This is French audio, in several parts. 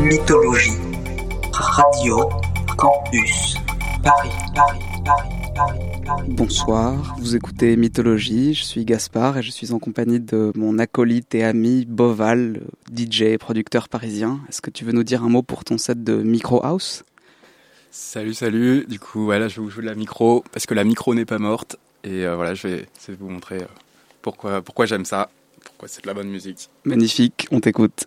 Mythologie. Radio Campus Paris, Paris, Paris, Paris, Paris. Bonsoir, vous écoutez Mythologie, je suis Gaspard et je suis en compagnie de mon acolyte et ami Boval, DJ et producteur parisien. Est-ce que tu veux nous dire un mot pour ton set de Micro House? Salut, salut. Du coup, voilà, je vais vous jouer de la micro parce que la micro n'est pas morte. Et euh, voilà, je vais essayer de vous montrer euh, pourquoi, pourquoi j'aime ça, pourquoi c'est de la bonne musique. Magnifique, on t'écoute.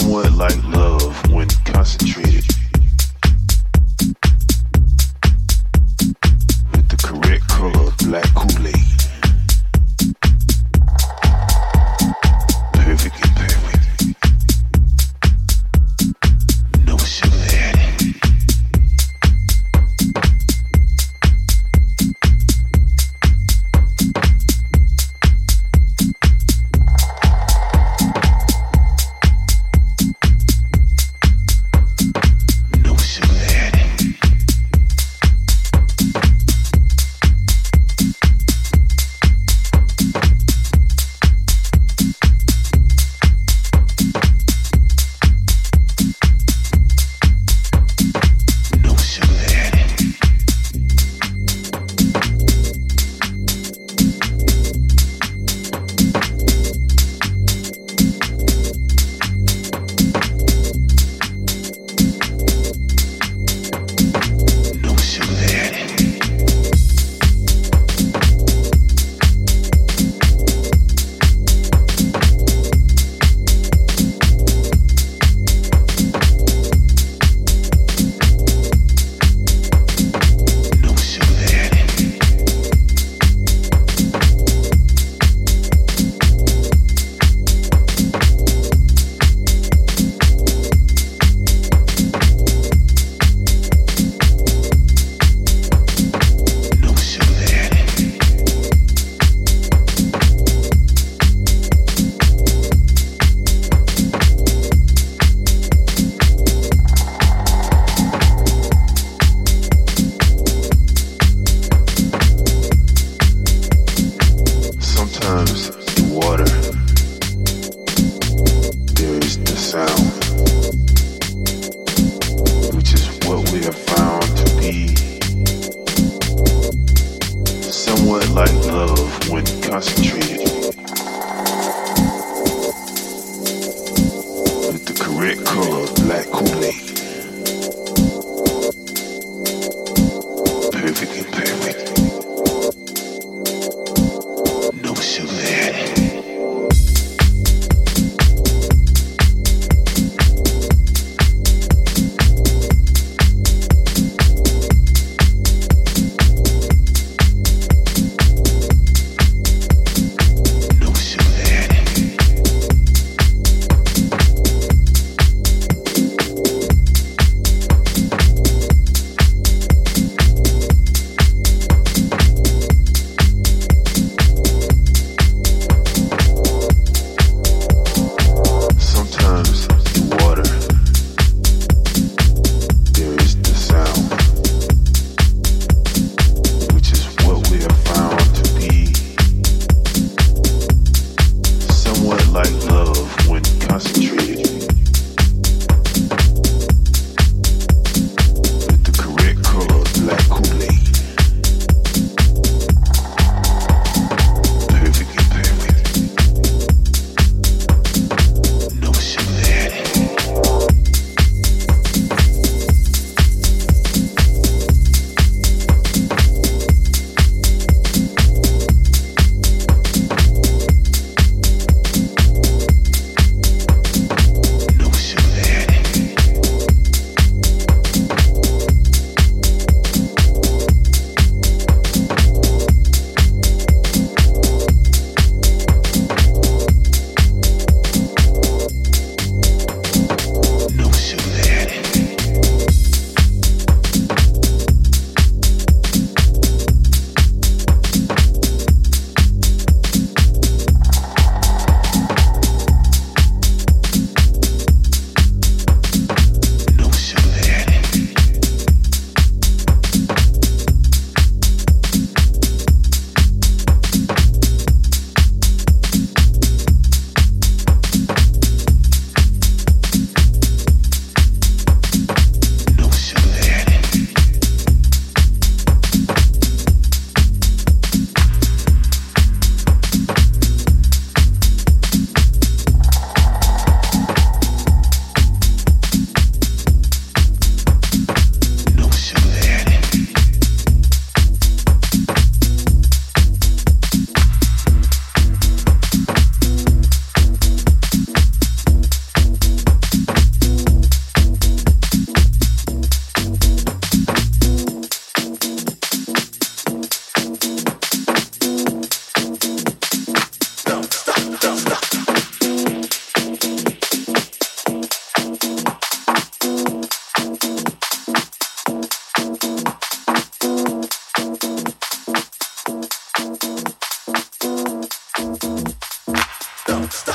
somewhat like love when concentrated.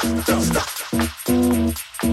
don't stop.